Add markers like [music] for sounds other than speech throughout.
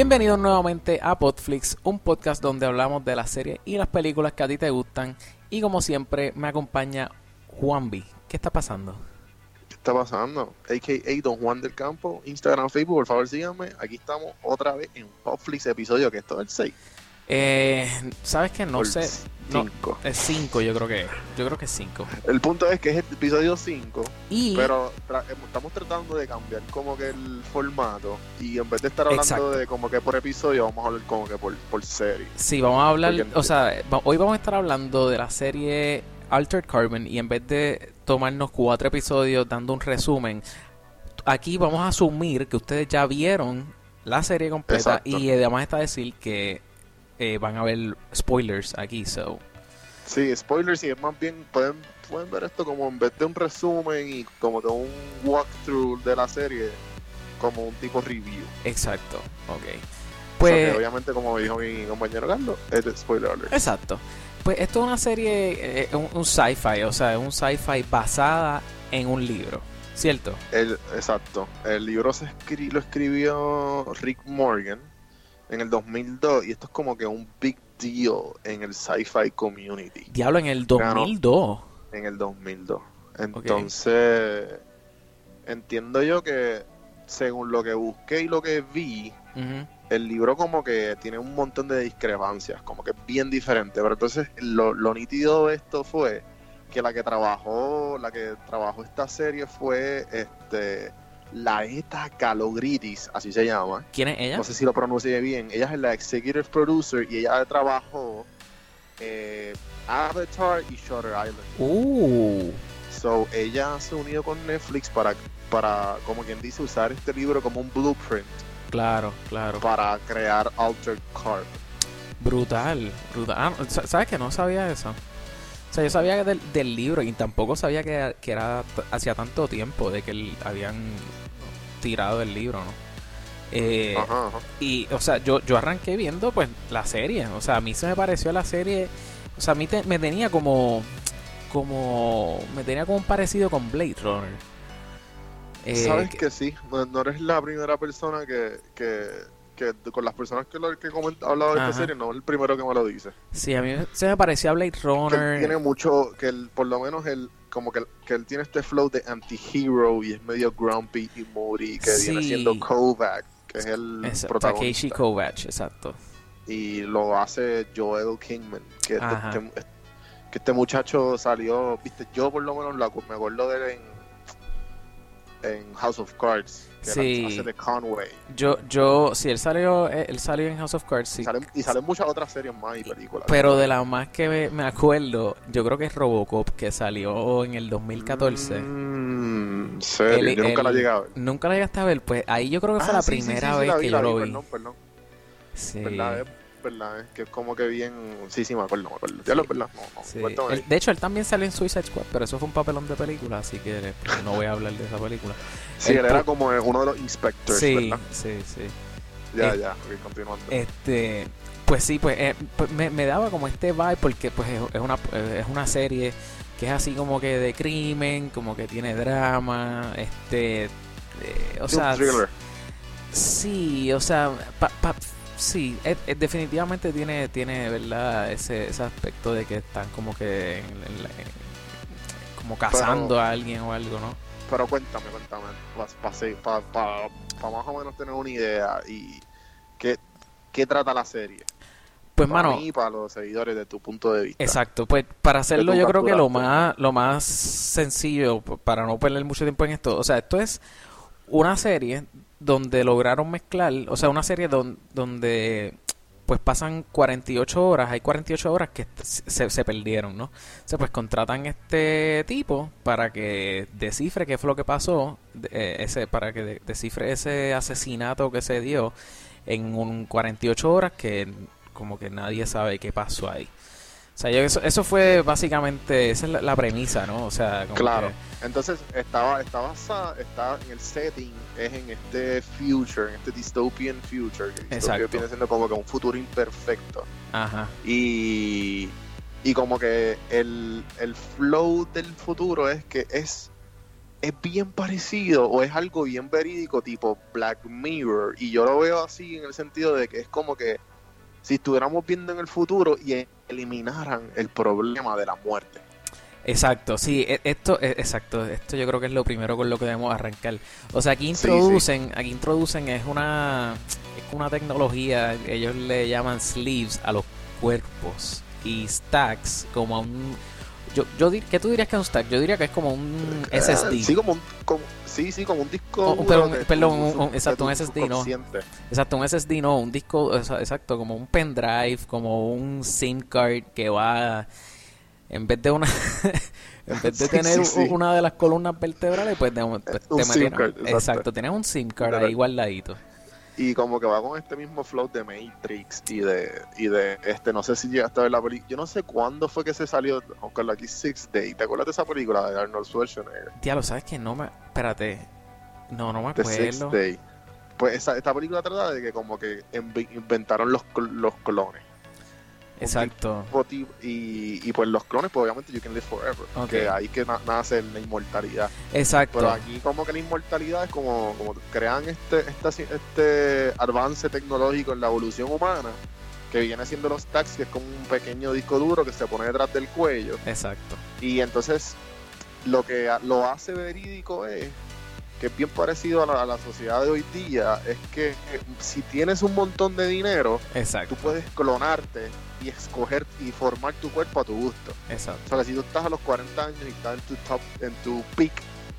Bienvenidos nuevamente a Podflix, un podcast donde hablamos de las series y las películas que a ti te gustan. Y como siempre, me acompaña Juanvi. ¿Qué está pasando? ¿Qué está pasando? AKA Don Juan del Campo, Instagram, Facebook, por favor síganme. Aquí estamos otra vez en Podflix episodio, que esto es el 6. Eh, ¿Sabes qué? No sé. No, cinco. es 5, yo creo que es. Yo creo que es 5. El punto es que es el episodio 5, Y. pero tra- em, estamos tratando de cambiar como que el formato y en vez de estar hablando Exacto. de como que por episodio, vamos a hablar como que por, por serie. Sí, vamos a hablar, Porque- o sea, hoy vamos a estar hablando de la serie Altered Carbon y en vez de tomarnos cuatro episodios dando un resumen, aquí vamos a asumir que ustedes ya vieron la serie completa Exacto. y además está decir que eh, van a ver spoilers aquí, so. Sí, spoilers y es más bien, pueden, pueden ver esto como en vez de un resumen y como que un walkthrough de la serie, como un tipo review. Exacto, ok. O sea que Pues, obviamente, como dijo mi compañero Carlos, es de spoiler alert. exacto. Pues esto es una serie, eh, un, un sci-fi, o sea, un sci-fi basada en un libro, ¿cierto? El, exacto. El libro se escri- lo escribió Rick Morgan en el 2002 y esto es como que un big deal en el sci-fi community Diablo, en el Claro. 2002. en el 2002. Entonces, entiendo yo que según lo que busqué y lo que vi, el libro como que tiene un montón de discrepancias, como que es bien diferente. Pero entonces lo, lo nítido de esto fue que la que trabajó, la que trabajó esta serie fue este Laeta Kalogridis, así se llama. ¿Quién es ella? No sé si lo pronuncié bien. Ella es la executive producer y ella trabajó eh, Avatar y Shutter Island. Uh, So ella se unió con Netflix para, para, como quien dice, usar este libro como un blueprint claro, claro. para crear Altered Carbon. Brutal, brutal. Ah, sa- ¿Sabes que no sabía eso? O sea, yo sabía del, del libro y tampoco sabía que, que era hacía tanto tiempo de que el- habían tirado el libro, ¿no? Eh, Ajá, ajá. y, o sea, yo, yo arranqué viendo pues la serie. O sea, a mí se me pareció la serie. O sea, a mí te- me tenía como. Como. Me tenía como un parecido con Blade Runner. Eh, Sabes que- que sí, no, eres la primera persona que, que, que con las personas que, lo, que comenta, ha hablado de Ajá. esta serie, no es el primero que me lo dice. Sí, a mí se me parecía Blade Que Runner. tiene mucho, que él, por lo menos él, como que, que él tiene este flow de anti-hero y es medio grumpy y moody, que viene siendo Kovac, que es el Es Takeshi protagonista. Kovacs, exacto. y lo hace Joel Kingman, que este, este- este muchacho salió, viste, yo por lo menos la- me acuerdo de él en, en House of Cards, que Sí. hace de Conway. Yo, yo, sí, él salió, eh, él salió en House of Cards, sí. Y, salen, y salen muchas otras series más y películas. Pero de la más que me, me acuerdo, yo creo que es Robocop, que salió en el 2014. Mm, serio, Él- yo nunca la él- llegué a ver. Nunca la llegaste a ver, pues ahí yo creo que fue Ah, la sí, sí, primera sí, sí, vez la que la yo lo vi. Perdón, perdón. Sí. Verdad, es verdad, que es como que bien. Sí, sí, me acuerdo, me acuerdo. Ya lo verdad. No, no, Sí. cuéntame. Él- de hecho, él también salió en Suicide Squad, pero eso fue un papelón de película, así que pues, no voy a hablar de esa película. [laughs] sí, él él era como uno de los inspectors, Sí, ¿verdad? sí, sí. Ya, eh, ya, ok, continuando. Este, pues sí, pues, eh, pues me, me daba como este vibe porque pues es, una es una serie que es así como que de crimen, como que tiene drama, este, eh, o sea, thriller. sí, o sea, pa- pa- sí, es- es definitivamente tiene tiene, verdad, ese, ese aspecto de que están como que en- en la- en- como cazando a alguien o algo, ¿no? Pero cuéntame, cuéntame, para pa, pa más o menos tener una idea y qué, qué trata la serie. Pues para mano, mí para los seguidores de tu punto de vista. Exacto, pues para hacerlo yo creo que lo más, lo más sencillo, para no perder mucho tiempo en esto, o sea, esto es una serie donde lograron mezclar, o sea, una serie don- donde pues pasan 48 horas, hay 48 horas que se, perdieron, ¿no? O sea, pues contratan este tipo para que descifre qué fue lo que pasó, eh, ese para que de- descifre ese asesinato que se dio en un 48 horas que como que nadie sabe qué pasó ahí. O sea, yo- eso, eso fue básicamente, esa es la, la premisa, ¿no? O sea, como Claro. que- Entonces, estaba, está basada, está en el setting, es en este future, en este dystopian future, que Exacto. viene siendo como que un futuro imperfecto. ajá. Y, y como que el, el flow del futuro es que es es bien parecido o es algo bien verídico tipo Black Mirror y yo lo veo así en el sentido de que es como que si estuviéramos viendo en el futuro y eliminaran el problema de la muerte. Exacto, sí, e, esto e, exacto, esto yo creo que es lo primero con lo que debemos arrancar. O sea, aquí introducen, aquí introducen es una es una tecnología, ellos le llaman sleeves a los cuerpos y stacks como a un yo, yo ¿Qué tú dirías que es un stack? Yo diría que es como un SSD. Sí, como un, sí, sí, como un disco. perdón, exacto, un SSD, no. Exacto, un SSD, no, un disco, exacto, como un pendrive, como un SIM card que va. En vez de una. [laughs] en vez de tener una de las columnas vertebrales, pues, te, te Exacto, tienes un SIM card ahí guardadito y como que va con este mismo flow de Matrix y de y de este no sé si llegaste a ver la película yo no sé cuándo fue que se salió con la aquí Six Day ¿te acuerdas de esa película de Arnold Schwarzenegger? lo sabes que no me espérate no no me acuerdo Six Day. Pues esa, esta película trata de que como que inventaron los, los clones Exacto. Y, y pues los clones, pues obviamente You Can Live Forever. Que ahí que nace la inmortalidad. Exacto. Pero aquí como que la inmortalidad es como, como crean este, este avance tecnológico en la evolución humana que viene siendo los tags, que es como un pequeño disco duro que se pone detrás del cuello. Exacto. Y entonces lo que lo hace verídico es que es bien parecido a la, sociedad de hoy día, es que si tienes un montón de dinero, Exacto. tú puedes clonarte y escoger y formar tu cuerpo a tu gusto. Exacto. O sea, que si tú estás a los 40 años y estás en tu top, en tu peak,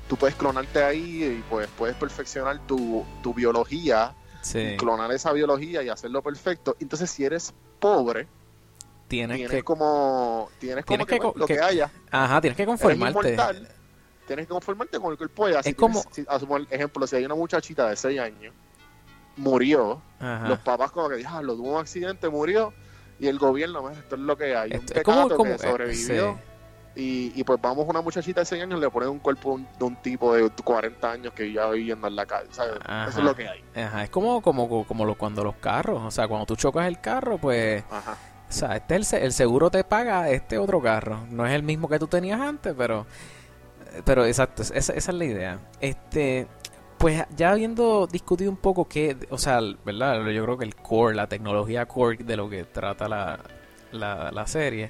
tú puedes clonarte ahí y pues puedes perfeccionar tu, biología, clonar esa biología y hacerlo perfecto. Entonces, si eres pobre, tienes, que como tienes, como que, lo que, haya. Ajá, tienes que conformarte tienes que conformarte con el que él pueda. es como... asumo el ejemplo, si hay una muchachita de 6 años, murió, los papás como que dijeron, lo tuvo un accidente, murió, y el gobierno, pues, esto es lo que hay. un pecato que sobrevivió. Y, y, pues vamos, una muchachita de 6 años le pone un cuerpo de un tipo de 40 años que ya viviendo en la calle. ¿sabes? Eso es lo que hay. Ajá. Es como, como, como lo, cuando los carros, o sea, cuando tú chocas el carro, pues... Ajá. O sea, este el, el seguro te paga este otro carro. No es el mismo que tú tenías antes, pero pero exacto, esa, es la idea. Este, pues ya habiendo discutido un poco que, o sea, ¿verdad? Yo creo que el core, la tecnología core de lo que trata la, la, serie,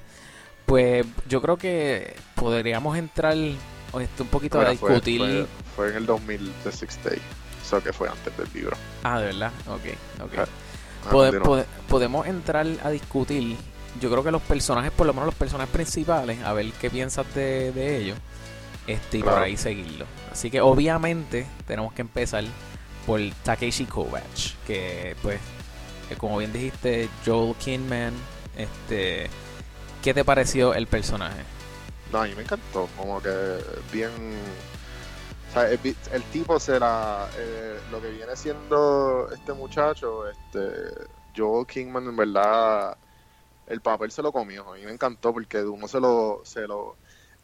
pues yo creo que podríamos entrar este, un poquito a discutir. Fue, en el 2000 de Six Day, eso que fue antes del libro. Ah, de verdad, ok, ok. Ah, podemos entrar a discutir, yo creo que los personajes, por lo menos los personajes principales, a ver qué piensas de, de ellos este, y por ahí seguirlo. Así que obviamente tenemos que empezar por Takeshi Kovacs, que pues, como bien dijiste, Joel Kinman, este, ¿qué te pareció el personaje? No, a mí me encantó, como que bien... O sea, el, tipo será eh, lo que viene siendo este muchacho, este Joel Kingman en verdad el papel se lo comió, a mí me encantó porque uno se lo, se lo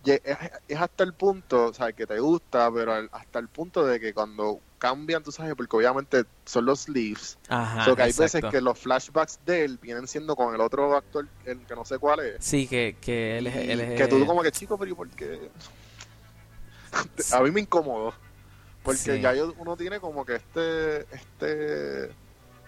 es, hasta el punto, o sea, que te gusta, pero hasta el punto de que cuando cambian, tú sabes, porque obviamente son los sleeves, Ajá, que hay veces que los flashbacks de él vienen siendo con el otro actor, el que no sé cuál es. Sí, que, que él, es, él es... Que tú como que, chico, pero ¿y por qué? A mí me incomodó. Porque ya uno tiene como que este, este,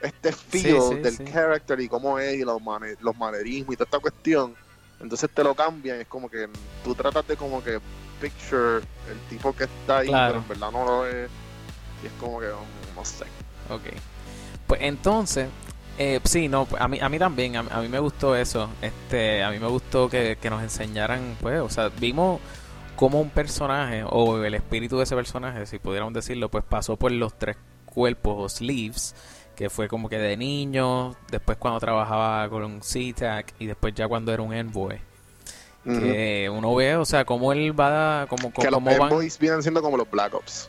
este feel del character y cómo es y los, los manerismos y toda esta cuestión entonces te lo cambian, es como que tú tratas de como que picture el tipo que está ahí, pero en verdad no lo es. Y es como que no, sé. Ok. Pues entonces, eh, sí, no, pues, a mí, a mí también, a, mí me gustó eso. Este, a mí me gustó que, que nos enseñaran, pues, o sea, vimos cómo un personaje, o el espíritu de ese personaje, si pudiéramos decirlo, pues pasó por los tres cuerpos o sleeves que fue como que de niño, después cuando trabajaba con SeaTac y después ya cuando era un envoy. Que uno ve, o sea, cómo él va, como, que los envoys vienen siendo como los Black Ops.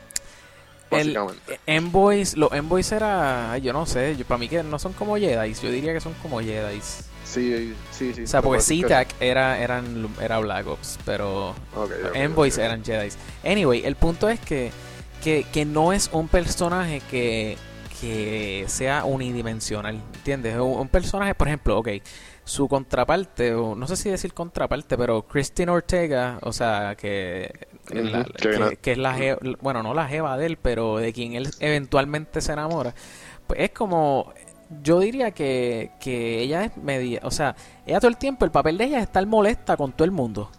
Básicamente. envoys, los envoys era, yo no sé, yo, para mí que no son como Jedi, yo diría que son como Jedi. Sí, sí, sí. O sea, porque SeaTac era, eran, era Black Ops, pero envoys eran Jedi. Anyway, el punto es que, que, que no es un personaje que que sea unidimensional, ¿entiendes? Un, personaje, por ejemplo, ok, su contraparte, o no sé si decir contraparte, pero Christine Ortega, o sea, que que, la- es la je- bueno, no la jeva de él, pero de quien él eventualmente se enamora. Pues es como, yo diría que, que ella es media, o sea, ella todo el tiempo, el papel de ella es estar molesta con todo el mundo.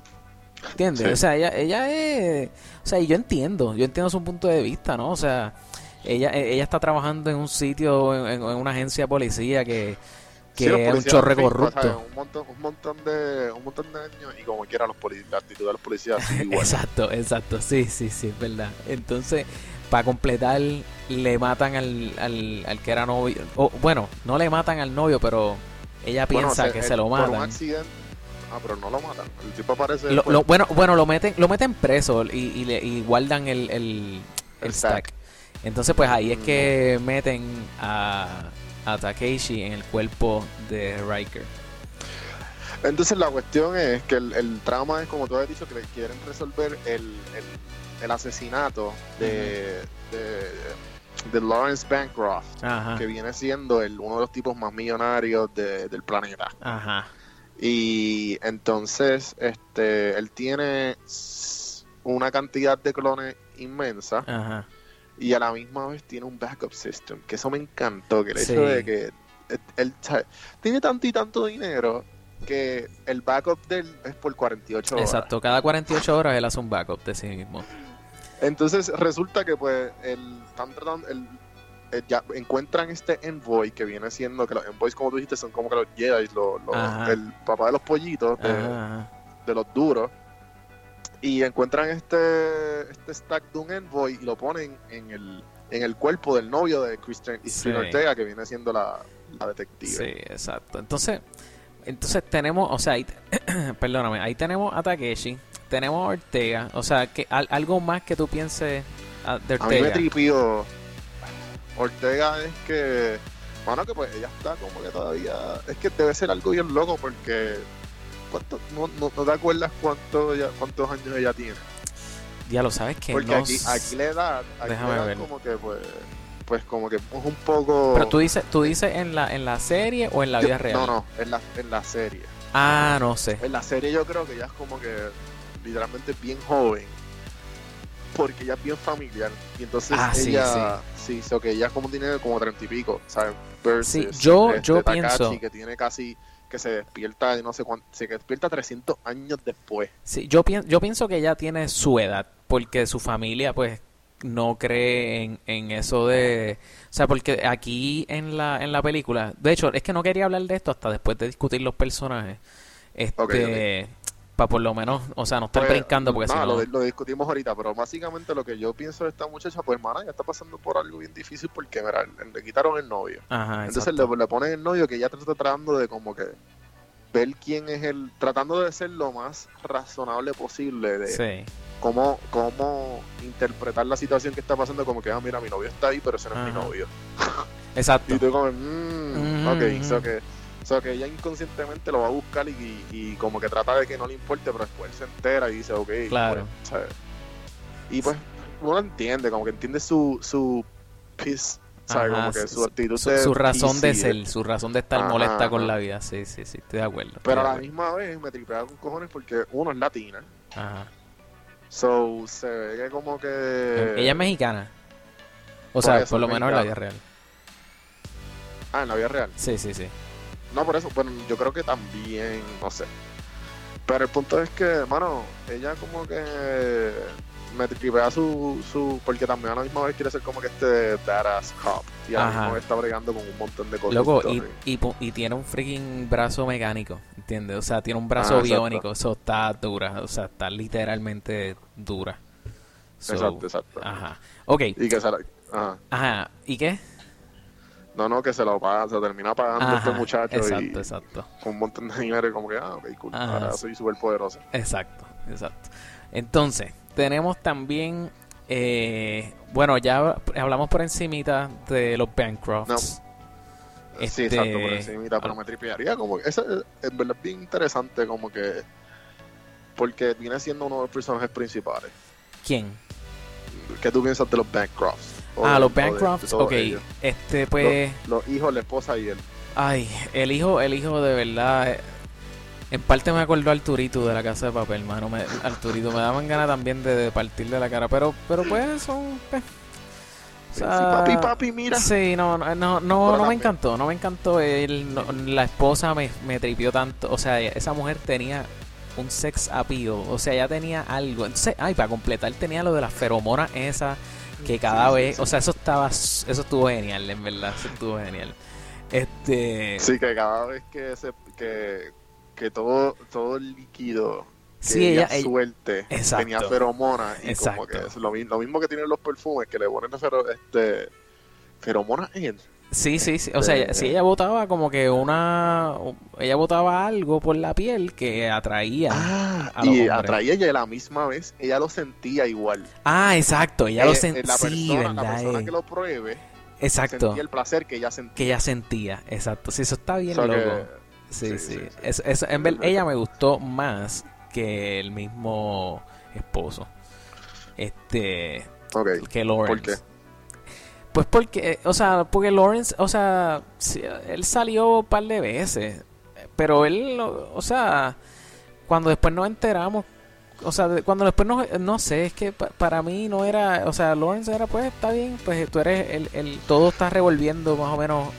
¿Entiendes? Sí. O sea, ella, ella es, o sea, y yo entiendo, yo entiendo su punto de vista, ¿no? O sea, ella, ella está trabajando en un sitio, en, en una agencia de policía que, que Sí, es un chorre fin, corrupto. Un montón, un montón de, un montón de años y como quiera los la actitud de los policías [laughs] igual. Exacto, exacto, sí, sí, sí, es verdad. Entonces, para completar, le matan al, al, al que era novio. O, bueno, no le matan al novio, pero ella Bueno, piensa que el- se lo Por un matan. accidente. Ah, pero no lo matan. El tipo aparece. Lo- bueno, bueno, lo meten, lo meten preso y, y, le- y guardan el, el, el El stack. stack. Entonces, pues ahí es que meten a, a Takeshi en el cuerpo de Riker. Entonces la cuestión es que el, el trama es, como tú has dicho, que le quieren resolver el, el, el asesinato de, de, de Lawrence Bancroft, Ajá, que viene siendo el, uno de los tipos más millonarios de- del planeta. ajá, Y entonces este él tiene una cantidad de clones inmensa ajá. Y a la misma vez tiene un backup system, que eso me encantó, que el Sí. hecho de que él, tiene tanto y tanto dinero que el backup de él es por 48 horas. Exacto, cada 48 horas él hace un backup de sí mismo. Entonces resulta que pues el, están tratando, el- el- ya encuentran este envoy que viene siendo que los envoys como tú dijiste son como que los Jedi, los- el papá de los pollitos de, de los duros y encuentran este este stack de un envoy y lo ponen en el en el cuerpo del novio de Christian, Sí. Ortega que viene siendo la, la detective. Sí, exacto. Entonces, entonces tenemos, o sea, ahí, [clears throat] perdóname, ahí tenemos a Takeshi, tenemos a Ortega, o sea, que al- algo más que tú pienses ah, de A mí me Ortega. tripió Ortega es que bueno que pues ella está como que todavía es que debe ser algo bien loco porque ¿cuánto, no, no, no te acuerdas cuánto ella- cuántos años ella tiene Ya lo sabes que porque no. aquí, aquí la edad aquí Déjame la edad ver. como que pues pues como que es un poco Pero tú dices, tú dices en la en la serie o en la vida real. no no en la, en la serie Ah, no sé. en la serie yo creo que ella es como que literalmente bien joven porque ella es bien familiar y entonces Ah, sí, ella sí, so que ella como tiene como treinta y pico ¿sabes? Versus, Sí, yo- este, yo Takashi, pienso- que tiene casi que se despierta de no sé cuánto se despierta 300 años después Sí, yo pienso, yo pienso que ella tiene su edad, porque su familia, pues, no cree en, en eso de... O sea, porque aquí en la, en la película... De hecho, es que no quería hablar de esto hasta después de discutir los personajes. Este... Para por lo menos, o sea, no estar Pues, brincando, porque no, si no... lo, lo discutimos ahorita pero básicamente lo que yo pienso de esta muchacha pues hermana ya está pasando por algo bien difícil porque mira, le, quitaron el novio. Ajá, Entonces le, le ponen el novio que ella está tratando de como que ver quién es el, tratando de ser lo más razonable posible de Sí, cómo, cómo interpretar la situación que está pasando, como que, ah, mira, mi novio está ahí, pero ese no es mi novio. [laughs] exacto. Y tú como, mmm, ok, so que, so que ella inconscientemente lo va a buscar y, y como que trata de que no le importe, pero después se entera y dice, ok, Claro. pues, ¿sabes? Y pues uno entiende, como que entiende su, su peace, ¿sabes? Ajá, como que su- su actitud Su, de su razón de ser, su razón de estar Ajá, molesta con la vida. Sí, sí, sí, estoy de acuerdo. estoy Pero de a la misma vez me tripea con cojones porque uno es latina. Ajá. So se ve que como que. Ella es mexicana. O por sea, por lo menos en la vida real. Ah, en la vida real. Sí, sí, sí. No, por eso, bueno, yo creo que también, no sé. Pero el punto es que, mano, ella como que me tripea su, su. Porque también a la misma vez quiere ser como que este badass cop. Y a la Ajá. misma vez está bregando con un montón de cosas. Loco, y, y, tiene un freaking brazo mecánico, ¿entiendes? O sea, tiene un brazo Ah, biónico, eso está dura, o sea, está literalmente dura. So, Exacto, exacto. Ajá. Ok, Y que se la. Ajá. ajá. ¿Y qué? No, no, que se lo paga, se termina pagando Ajá, este muchacho exacto, y exacto, con un montón de dinero y como que, ah, ok, cool. Ahora soy súper poderoso. exacto, exacto. Entonces, tenemos también, eh, bueno, ya hablamos por encimita de los Bancrofts. Sí, Este, exacto, por encimita, pero me tripearía como que, es verdad es bien interesante como que porque viene siendo uno de los personajes principales. ¿Quién? ¿Qué tú piensas de los Bancrofts? O Ah, de- los de- de Bancrofts, ok. ellos? Este, pues... Los hijos, la esposa y él. Ay, el hijo, el hijo de verdad. eh, En parte me acordó a Arturito de la casa de papel, mano. Me, Arturito me daban ganas también de, de partirle la cara, pero, pero pues son. pues, o Sí, sea, sí, papi, papi, mira. Sí, no, no, no, no, me encantó, no me encantó. El, no- la esposa me, me tripió tanto. O sea, esa mujer tenía un sex appeal. O sea, ella tenía algo. Ay, para completar, tenía lo de las feromonas esa que cada Sí, vez. sí. O sea, eso estaba. Eso estuvo genial, en verdad. Eso estuvo genial. Este. Sí, que cada vez que se que, que todo todo el líquido que Sí, ella- ella, ella- suelte Exacto. tenía feromonas y como Exacto. que es lo, mi- lo mismo que tienen los perfumes que le ponen fero- este feromonas en Sí, sí, sí. O sea, Eh, ella- sí, ella botaba como que una. Ella botaba algo por la piel que atraía. ah, a los y hombres. atraía y a la misma vez ella lo sentía igual Ah, exacto. Ella lo Eh, eh, sentía. la Sí, persona, la persona eh. que lo pruebe Exacto. sentía el placer que ella sentía que ella sentía, exacto. Sí, eso está bien O sea que- loco. Sí, sí. sí, sí, sí. Es- es- en ver- ella me gustó más que el mismo esposo. Este, Ok. que Lawrence. ¿Por qué? Pues porque, o sea, porque Lawrence, o sea, él salió un par de veces, pero él, o sea, cuando después nos enteramos, o sea, cuando después nos, no sé, es que pa- para mí no era, o sea, Lawrence era, pues, está bien, pues tú eres, el, el, todo está revolviendo más o menos,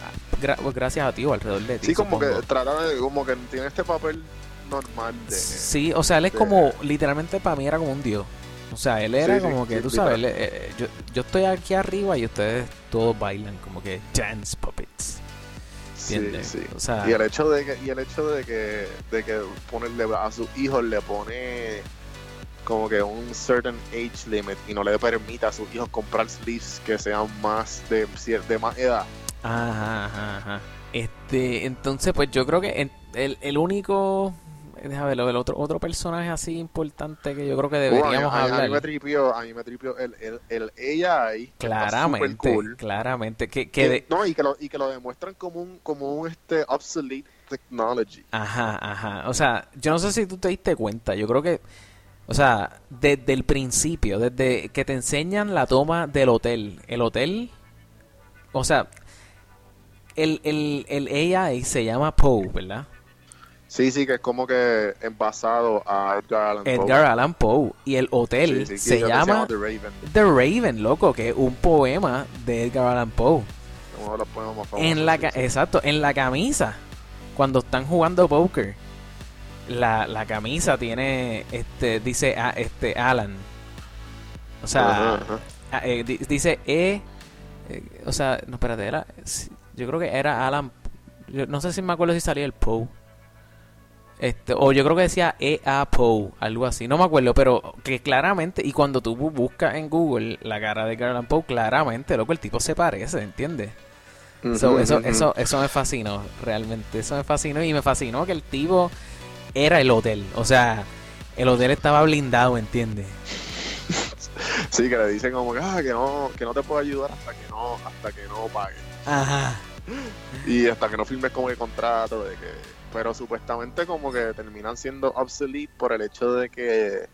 gra- pues, gracias a ti o alrededor de ti. Sí, como que supongo. trata de como que tiene este papel normal de Sí, o sea, él es de- como, literalmente para mí era como un dios. O sea, él era Sí, sí, como que, tú sabes, él, eh, yo, yo estoy aquí arriba y ustedes todos bailan como que dance puppets. Sí, ¿Entiendes? sí. O sea, Y el hecho de que, y el hecho de que, de que ponerle a sus hijos le pone como que un certain age limit y no le permite a sus hijos comprar sleeves que sean más de, de más edad. Ajá, ajá, ajá. Este, entonces, pues yo creo que el, el único, déjame ver, el otro, otro personaje así importante que yo creo que deberíamos Uh, a, mí- a mí- me hablar. tripió, a mí me tripió el, el, el AI. Claramente, cool. claramente. Que, que de- no, y que lo, y que lo demuestran como un, como un este obsolete technology. Ajá, ajá. O sea, yo no sé si tú te diste cuenta. Yo creo que, o sea, desde el principio, desde que te enseñan la toma del hotel, el hotel, o sea, el, el, el AI se llama Poe, ¿verdad? Sí, sí, que es como que envasado a Edgar Allan Poe. Edgar Allan Poe. Y el hotel Sí, sí, se llama The Raven. The Raven, loco, que es un poema de Edgar Allan Poe. Uno de los poemas más famosos. En la sí, exacto, en la camisa, cuando están jugando póker, la, la camisa tiene, este, dice, ah, este, Alan. O sea, Ajá, ajá. eh, di- dice E, eh, o sea, no, espérate, era, yo creo que era Alan, yo no sé si me acuerdo si salía el Poe. Este, o yo creo que decía E.A. Poe, algo así, no me acuerdo, pero que claramente, y cuando tú bu- buscas en Google la cara de Garland Poe, claramente, loco, el tipo se parece, ¿entiendes? So, eso, eso, eso me fascinó, realmente. Eso me fascinó y me fascinó que el tipo era el hotel. O sea, el hotel estaba blindado, ¿entiendes? Sí, que le dicen como que, ah, que no, que no te puedo ayudar hasta que no, hasta que no pagues. Ajá. Y hasta que no firmes como el contrato de que. Pero supuestamente como que terminan siendo obsolete por el hecho de que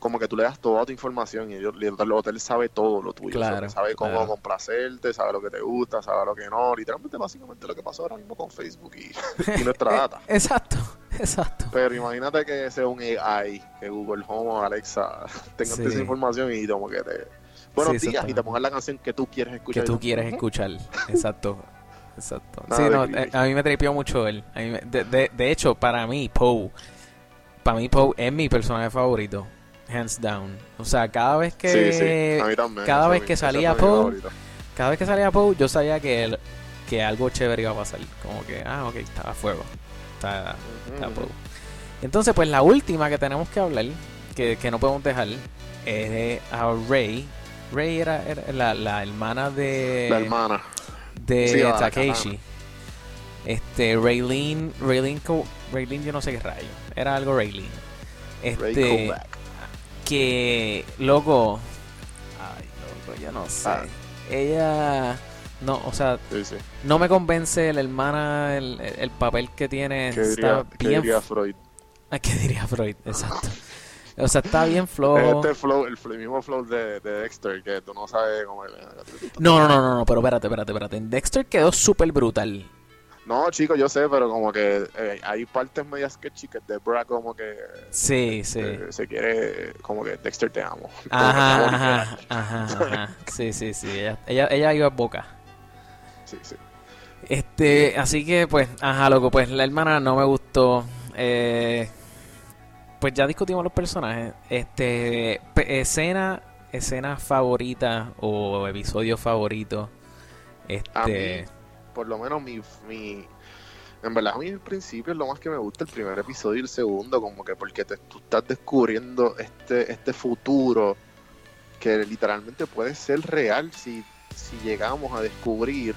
como que tú le das toda tu información y y el hotel sabe todo lo tuyo. Claro, O sea, sabe cómo claro. complacerte, sabe lo que te gusta, sabe lo que no. Literalmente básicamente lo que pasó ahora mismo con Facebook y, [laughs] y nuestra data. [laughs] Exacto, exacto. Pero imagínate que sea un AI, que Google Home o Alexa [laughs] tengan Sí. toda esa información y como que te... Buenos Sí, días y te pongan la canción que tú quieres Que escuchar. tú Y quieres escuchar. Exacto. Exacto. Nada Sí, no, creepy. eh, a mí me tripió mucho él. A mí me- de, de, de hecho, para mí, Poe, para mí Poe es mi personaje favorito. Hands down. O sea, cada vez que... Sí, sí, a mí también. cada vez que salía Poe. Cada vez que salía Poe, yo sabía que, que algo chévere iba a pasar. Como que, ah, ok, estaba a fuego. Está, está Poe. Entonces, pues la última que tenemos que hablar, que, que no podemos dejar, es de a Rey. Rey era, era la, la hermana de, La hermana. De Sí, Takeshi. Este, Raylene, Raylene, Raylene, yo no sé qué rayo. Era algo Raylene. Ray Este, Kovac. que, loco, ay, loco, yo no sé. Ah. Ella, no, o sea, Sí, sí. no me convence la hermana, el, el- el papel que tiene. ¿Qué está diría, qué bien. diría Freud? Ah, ¿Qué diría Freud? Exacto. O sea, está bien [laughs] flojo. Este flow, el, mismo flow de, de Dexter, que tú no sabes cómo es. No, no, no, no, no, pero espérate, espérate, espérate. Dexter quedó súper brutal. No, chicos, yo sé, pero como que eh, hay partes medias sketchy que Debra como que Sí, sí. eh, se quiere, como que Dexter te amo. [laughs] Ajá, ajá, ajá, ajá. Sí, sí, sí. Ella, ella, ella iba a boca. Sí, sí. Este, así que pues, ajá, loco, pues la hermana no me gustó. Eh, pues ya discutimos los personajes. Este, escena, escena favorita o episodio favorito. A mí, Este, por lo menos mi, mi en verdad a mí al principio es lo más que me gusta el primer episodio y el segundo, como que porque te, tú estás descubriendo este, este futuro que literalmente puede ser real si, si llegamos a descubrir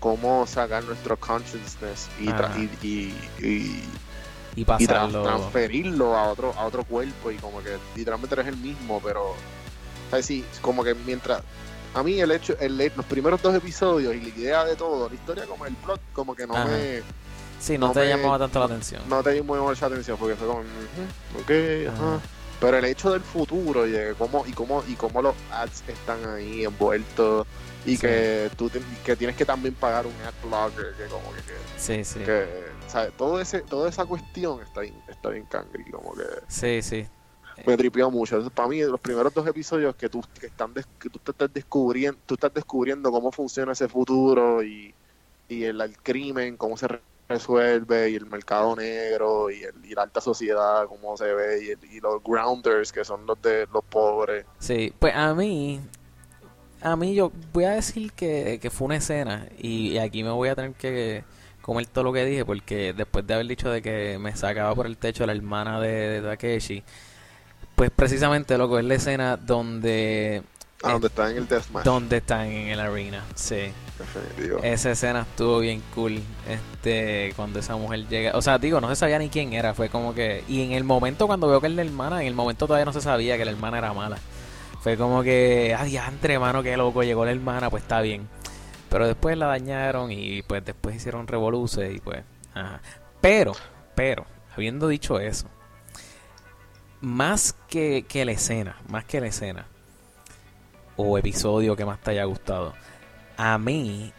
cómo sacar nuestro consciousness y, y, y, y- y y tra- pasarlo. transferirlo a otro, a otro cuerpo y como que literalmente eres el mismo, pero ¿sabes? Sí, como que mientras a mí el hecho, el, los primeros dos episodios y la idea de todo, la historia como el plot, como que no Ajá. me Sí, no, no te me- llamaba tanto la atención. no te llamó mucha atención porque fue como "Ujú, ok, ajá. Ajá. Pero el hecho del futuro y de cómo y cómo y cómo los ads están ahí envueltos y Sí. que tú te- que tienes que también pagar un ad blogger que como que, que Sí, sí. que, ¿sabes? Todo ese, toda esa cuestión está bien, está bien cangri, como que Sí, sí. me tripió mucho. Entonces, para mí, los primeros dos episodios que tú, que están des- que tú te estás descubriendo, tú estás descubriendo cómo funciona ese futuro y, y el, el crimen, cómo se re- resuelve, y el mercado negro, y, el, y la alta sociedad, cómo se ve, y, el- y los grounders, que son los de los pobres. Sí, pues a mí, a mí yo voy a decir que, que fue una escena y, y aquí me voy a tener que comer todo lo que dije porque después de haber dicho de que me sacaba por el techo la hermana de, de Takeshi, pues precisamente loco es la escena donde Ah, Eh, donde están en el deathmatch. donde están en el arena, sí. definitivo. Esa escena estuvo bien cool. Este, cuando esa mujer llega. O sea, digo, no se sabía ni quién era. Fue como que. Y en el momento cuando veo que es la hermana, en el momento todavía no se sabía que la hermana era mala. Fue como que. Ah, diantre, mano, qué loco. Llegó la hermana, pues está bien. Pero después la dañaron y pues después hicieron revoluce y pues. Ajá. Pero, pero, habiendo dicho eso. Más que, que la escena, más que la escena. O episodio que más te haya gustado a mí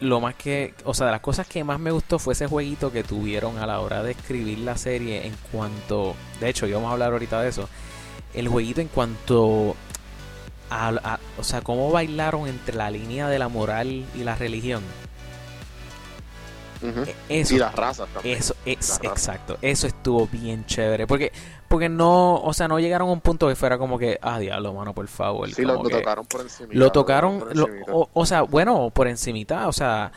lo más que, o sea, de las cosas que más me gustó fue ese jueguito que tuvieron a la hora de escribir la serie en cuanto, de hecho, íbamos a hablar ahorita de eso, el jueguito en cuanto a, a- o sea, cómo bailaron entre la línea de la moral y la religión. E- Eso, Y las razas también. eso es exacto, eso estuvo bien chévere, porque porque no, o sea, no llegaron a un punto que fuera como que, ah, diablo, mano, por favor. Sí, lo, como lo que- tocaron por encima. lo tocaron, lo- o, o sea, bueno, por encimita, o sea,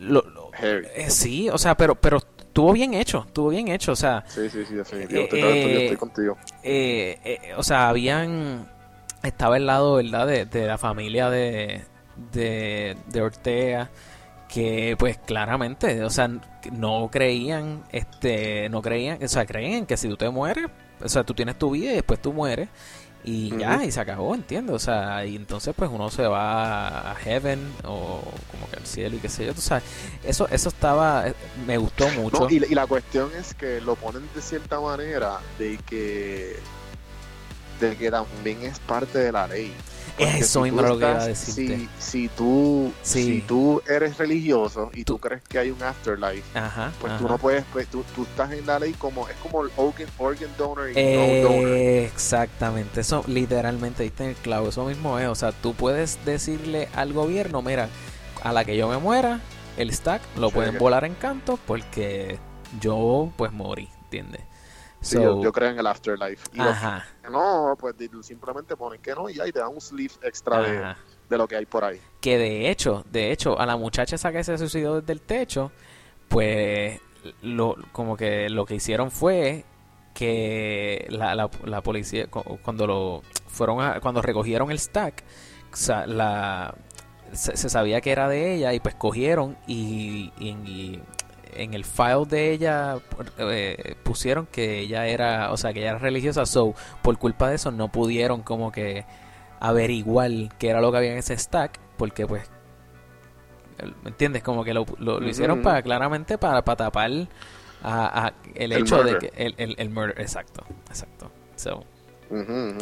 lo, lo- Heavy. eh, sí, o sea, pero pero estuvo bien hecho, estuvo bien hecho, o sea, Sí, sí, sí, definitivo. Eh, Estoy- eh, estoy contigo. eh, eh, o sea, habían estaba el lado, ¿verdad? De, de la familia de, de de Ortega que pues claramente, o sea, no creían, este, no creían, o sea, creían que si tú te mueres, o sea, tú tienes tu vida y después tú mueres y ya, y se acabó, entiendo, o sea, y entonces pues uno se va a heaven o como que al cielo y qué sé yo, tú sabes, eso, eso estaba, me gustó mucho. No, y, y la cuestión es que lo ponen de cierta manera de que de que también es parte de la ley. Porque Eso mismo tú lo que iba a decirte. Si, si tú Sí. si tú eres religioso y tú, Tú- crees que hay un afterlife, Ajá, pues tú ajá. no puedes, pues, tú, tú estás en la ley como es como el organ, organ donor y Eh, no donor. Exactamente, eso literalmente diste en el clavo, eso mismo es, o sea, tú puedes decirle al gobierno, mira, a la que yo me muera, el stack lo Sí, pueden que- volar en canto porque yo pues morí, ¿entiendes? Sí, So, yo, yo creo en el afterlife. Y ajá, no, pues simplemente ponen que no y y te dan un sleeve extra de, de lo que hay por ahí. Que de hecho, de hecho, a la muchacha esa que se suicidó desde el techo, pues lo, como que lo que hicieron fue que la, la, la policía cu- cuando lo fueron a- cuando recogieron el stack, la se, se sabía que era de ella y pues cogieron y, y y en el file de ella eh, pusieron que ella era, o sea, que ella era religiosa, so por culpa de eso no pudieron como que averiguar qué era lo que había en ese stack, porque pues, ¿me entiendes? Como que lo, lo, hicieron para claramente para, para tapar a, a el El hecho de murder. que el, el, el murder, exacto, exacto. So, Ujú.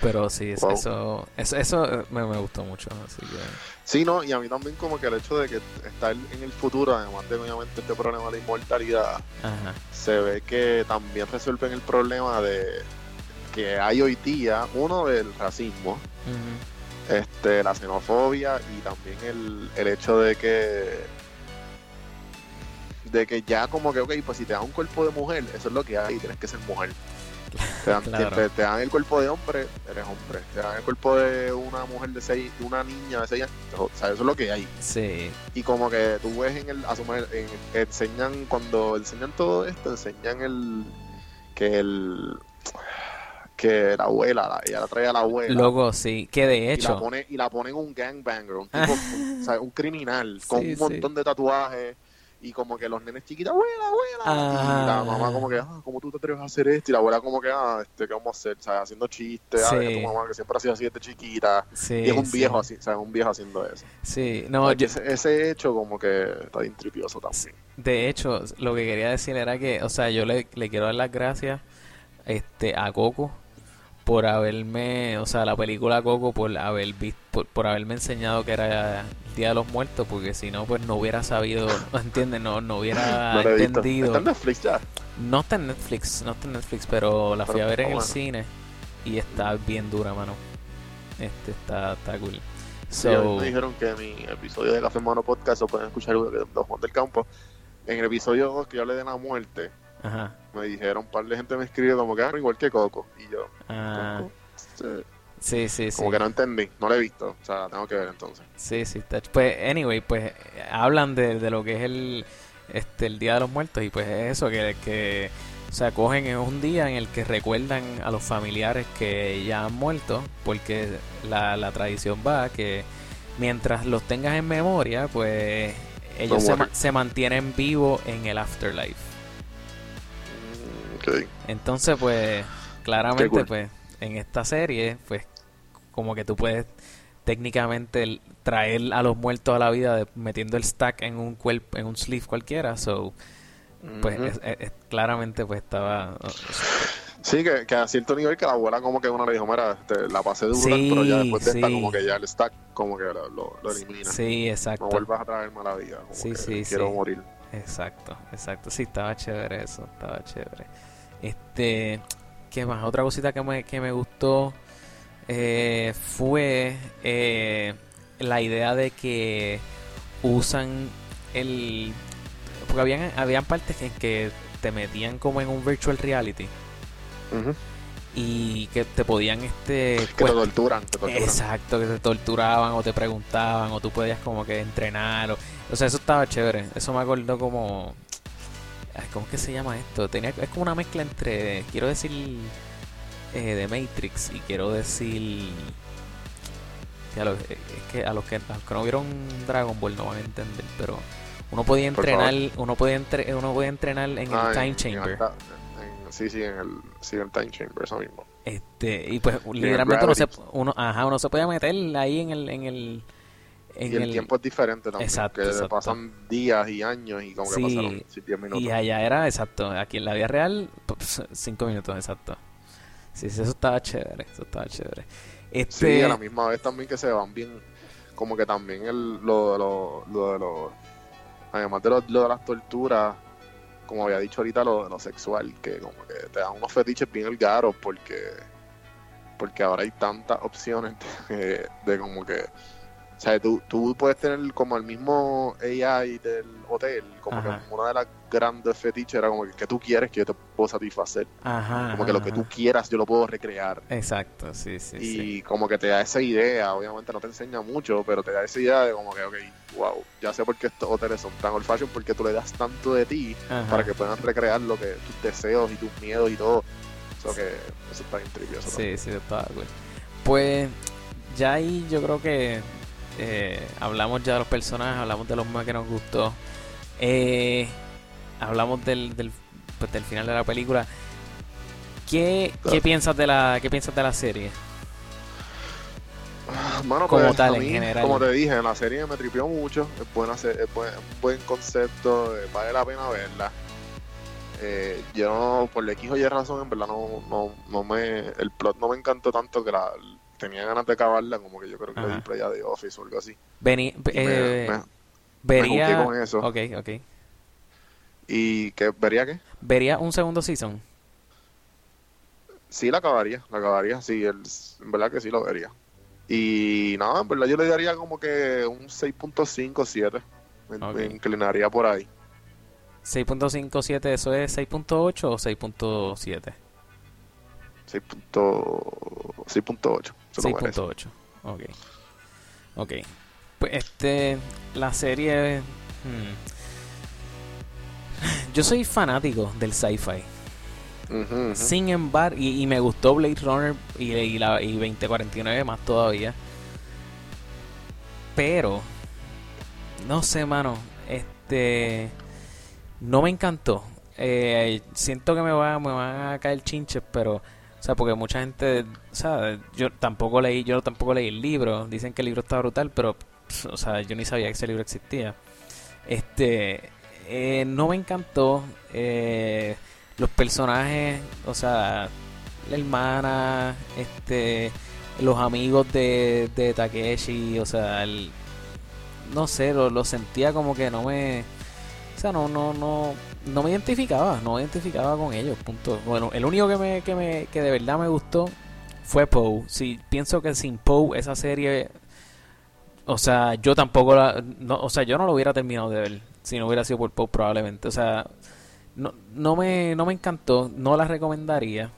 Pero sí, Wow. eso, eso, eso me, me gustó mucho. Así que, Sí, no, y a mí también como que el hecho de que está en el futuro, además de obviamente este problema de inmortalidad, ajá. se ve que también resuelven el problema de que hay hoy día, uno, el racismo, este, la xenofobia y también el, el hecho de que de que ya como que, ok, pues si te dan un cuerpo de mujer, eso es lo que hay, tienes que ser mujer. [laughs] Te dan, Claro. te, te dan el cuerpo de hombre, eres hombre. Te dan el cuerpo de una mujer de seis, una niña de seis años, o sea, eso es lo que hay. Sí, Y como que tú ves en el, asumir, en, enseñan, cuando enseñan todo esto, enseñan el, que el, que la abuela, la- ella la trae a la abuela. luego sí, que de y la hecho, pone y la ponen un gangbanger, un tipo, un, [laughs] o sea, un criminal con Sí, un montón de tatuajes y como que los nenes chiquitos, abuela, abuela, Ah. y la mamá como que, ah, ¿cómo tú te atreves a hacer esto? Y la abuela como que, ah, este, ¿qué vamos a hacer? ¿Sabes? Haciendo chistes, ah, Sí. tu mamá que siempre ha sido así desde chiquita. sí, y es un viejo así, ¿sabes? Un viejo haciendo eso. Sí, no, yo- ese, ese hecho como que está bien tripioso también. de hecho, lo que quería decir era que, o sea, yo le, le quiero dar las gracias este, a Coco por haberme, o sea, la película Coco por haber visto, por, por haberme enseñado que era el Día de los Muertos, porque si no, pues no hubiera sabido, [laughs] ¿entiendes? No, no hubiera no entendido. Está en Netflix ya. No está en Netflix, no está en Netflix, pero la fui a ver en el cine y está bien dura, mano. Este está, está cool. Sí, a mí So, me dijeron que mi episodio de Café Mano Podcast lo pueden escuchar de los Juan del Campo. En el episodio 2 que yo hablé de la muerte, ajá. me dijeron, un par de gente me escribió como que, ah, igual que Sí, Y yo, Ah, Coco, sí. sí, sí, sí. como que no entendí, no la he visto, o sea, tengo que ver entonces. Sí, sí, está. Pues, anyway, pues hablan de, de lo que es el, este, el Día de los Muertos y pues es eso, que, que o sea, cogen es un día en el que recuerdan a los familiares que ya han muerto, porque la, la tradición va que mientras los tengas en memoria, pues ellos se, se mantienen vivos en el afterlife. Entonces, pues, claramente, cool. pues, en esta serie, pues, como que tú puedes técnicamente traer a los muertos a la vida de- metiendo el stack en un cuerpo, en un sleeve cualquiera, so, pues, es- es- es- claramente, pues, estaba... Sí, que, que a cierto nivel que la abuela como que uno le dijo, mira, este, la pasé dura, Sí, pero ya después de esta sí. como que ya el stack como que lo, lo, lo elimina. Sí, No exacto. vuelvas a traerme a la vida, como Sí, que sí, quiero morir. Exacto, exacto. Sí, estaba chévere eso, estaba chévere. Este, ¿qué más? Otra cosita que me, que me gustó eh, fue eh, la idea de que usan el... Porque habían, habían partes en que te metían como en un virtual reality y que te podían este Que te cuest- torturan, te torturan. Exacto, que te torturaban o te preguntaban o tú podías como que entrenar. O, o sea, eso estaba chévere. Eso me acordó como... ay, ¿Cómo es que se llama esto? Tenía, es como una mezcla entre, quiero decir, eh, de Matrix y quiero decir... que a los, eh, es que a los que, a los que no vieron Dragon Ball no van a entender, pero uno podía entrenar, uno podía entre, uno podía entrenar en Ah, el Time en- Chamber. en alta- en- sí, sí, en el, sí, en el Time Chamber, eso mismo. Este, y pues literalmente uno se, uno, ajá, uno se podía meter ahí en el, en el, en y el, tiempo es diferente también. Exacto, que exacto. pasan días y años y como que Sí, pasaron sí, 10 minutos. Y allá era exacto, aquí en la vida real, pues, cinco minutos exacto. Sí, sí, eso estaba chévere, eso estaba chévere. Sí, Este, a la misma vez también que se van bien, como que también el, lo, de lo, lo de los, además de lo, lo de las torturas, como había dicho ahorita, lo de lo sexual, que como que te dan unos fetiches bien holgaros porque, porque ahora hay tantas opciones [laughs] de, de como que, o sea, tú, tú puedes tener como el mismo AI del hotel, como Ajá. que una de las grandes fetiches era como que, ¿qué tú quieres que yo te puedo satisfacer? ajá, Como que lo que tú quieras yo lo puedo recrear. Exacto, sí, sí, y sí. como que te da esa idea, obviamente no te enseña mucho, pero te da esa idea de como que, ok, wow, ya sé por qué estos hoteles son tan old fashion, porque tú le das tanto de ti Ajá. para que puedan recrear lo que tus deseos y tus miedos y todo. Eso que eso está bien trivioso. Sí, sí, estaba cool. Pues ya ahí yo creo que eh, hablamos ya de los personajes, hablamos de los más que nos gustó. Eh, hablamos del, del, pues, del final de la película. ¿Qué, qué Claro. piensas de la qué piensas de la serie? Mano, Como pues, tal, en general. Como te dije, la serie me tripió mucho, es buena, es buen, un buen concepto, eh, vale la pena verla. eh, yo por X o Y razón, en verdad, no, no, no me, el plot no me encantó tanto que la, tenía ganas de acabarla, como que yo creo que le di Ajá. play a The Office o algo así. Vení, me- eh, me- vería, juqué con eso. ok, ok. ¿Y que vería qué? Vería un segundo season. Sí, la acabaría, la acabaría, sí, el, en verdad que sí lo vería. Y nada, en verdad yo le daría como que un 6.5, 7. Me, Ok. me inclinaría por ahí. 6.57, ¿eso es 6.8 o 6.7? 6.8. se lo merece. 6.8. Ok. Ok. Pues este, la serie... hmm. Yo soy fanático del sci-fi. Sin embargo, y, y me gustó Blade Runner y, y, la, y 2049 más todavía. Pero, no sé, mano. Este. No me encantó. Eh, siento que me, va, me van a caer chinches, pero. O sea, porque mucha gente. O sea, yo tampoco leí, yo tampoco leí el libro. Dicen que el libro está brutal, pero. O sea, yo ni sabía que ese libro existía. Este. eh, no me encantó. Eh, los personajes, o sea, la hermana, este, los amigos de, de Takeshi, o sea, el- no sé, lo, lo sentía como que no me, o sea, no, no, no, no me identificaba, no me identificaba con ellos, punto. Bueno, el único que me, que me, que de verdad me gustó fue Poe. Sí, pienso que sin Poe esa serie, o sea, yo tampoco la, no, o sea, yo no lo hubiera terminado de ver si no hubiera sido por Poe probablemente, o sea, no, no me no me encantó, no la recomendaría.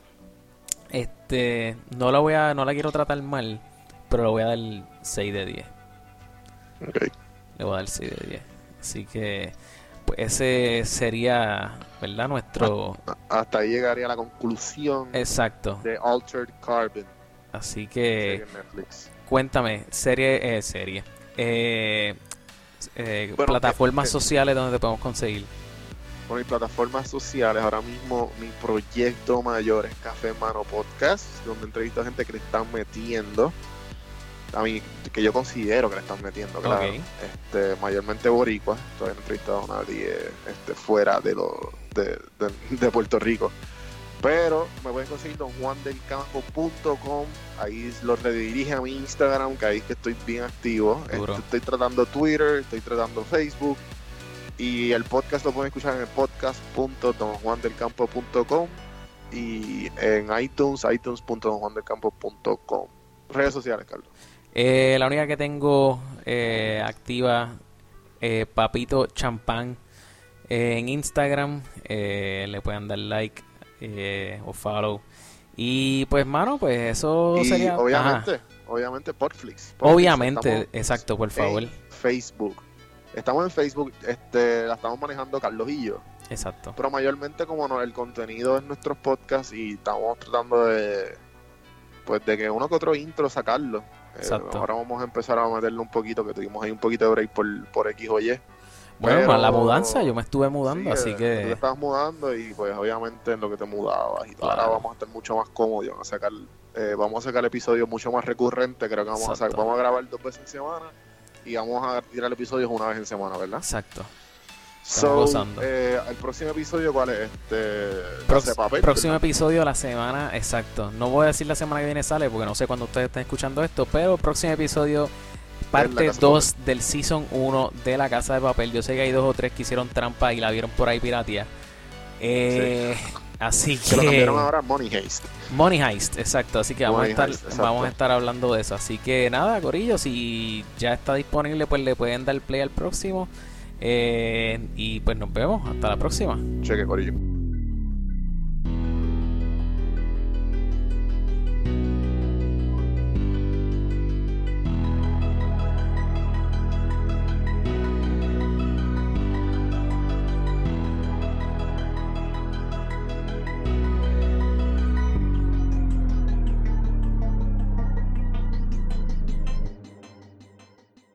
Este, no la voy a no la quiero tratar mal, pero le voy a dar 6 de 10. Ok. Le voy a dar 6 de 10. Así que pues ese sería, ¿verdad? Nuestro Hasta ahí llegaría la conclusión exacto. de Altered Carbon. Así que cuéntame, serie eh, serie. Eh, eh, Bueno, plataformas eh, sociales donde te podemos conseguir. Por mis plataformas sociales, ahora mismo mi proyecto mayor es Café Mano Podcast, donde entrevisto a gente que le están metiendo, a mí, que yo considero que le están metiendo, claro. Este, mayormente boricuas, todavía no he entrevistado a nadie este, fuera de, lo, de, de- de Puerto Rico. Pero me pueden conseguir don juandelcampo.com, ahí lo redirige a mi Instagram, que ahí es que estoy bien activo. Este, estoy tratando Twitter, estoy tratando Facebook. Y el podcast lo pueden escuchar en el podcast.donjuandelcampo.com y en iTunes, itunes.donjuandelcampo.com. Redes sociales, Carlos. Eh, la única que tengo eh, activa, eh, Papito Champán, eh, en Instagram. le pueden dar like o follow. Y pues, mano, pues eso y sería. Ajá. obviamente, obviamente Portflix. Portflix, Obviamente, estamos exacto, por favor. en Facebook. Estamos en Facebook, este, la estamos manejando Carlos y yo. Exacto. Pero mayormente como no, el contenido es nuestros podcasts y estamos tratando de pues de que uno que otro intro sacarlo. Eh, Exacto. ahora vamos a empezar a meterle un poquito, que tuvimos ahí un poquito de break por, por X o Y. Bueno, Pero- más la mudanza, yo me estuve mudando, Sí, así eh, Tú te que. estabas mudando y pues obviamente en lo que te mudabas y Claro. ahora vamos a estar mucho más cómodos, vamos a sacar eh, vamos a sacar episodios mucho más recurrentes, creo que vamos a, sacar, vamos a grabar dos veces en semana y vamos a tirar episodios una vez en semana, ¿verdad? Exacto. So, gozando. eh, el próximo episodio, ¿cuál es? Este, Prox- papel, próximo ¿verdad? episodio la semana, exacto. No voy a decir la semana que viene sale porque no sé cuándo ustedes están escuchando esto, pero próximo episodio, parte Casa de 2 del season 1 de La Casa de Papel. Yo sé que hay dos o tres que hicieron trampa y la vieron por ahí piratía. Eh, Así [laughs] Que lo que cambiaron ahora Money Haste. Money Heist, exacto. Así que vamos a estar, Heist, vamos a estar hablando de eso. Así que nada, Corillo, si ya está disponible, pues le pueden dar play al próximo. Eh, y pues nos vemos. Hasta la próxima. Cheque, Corillo.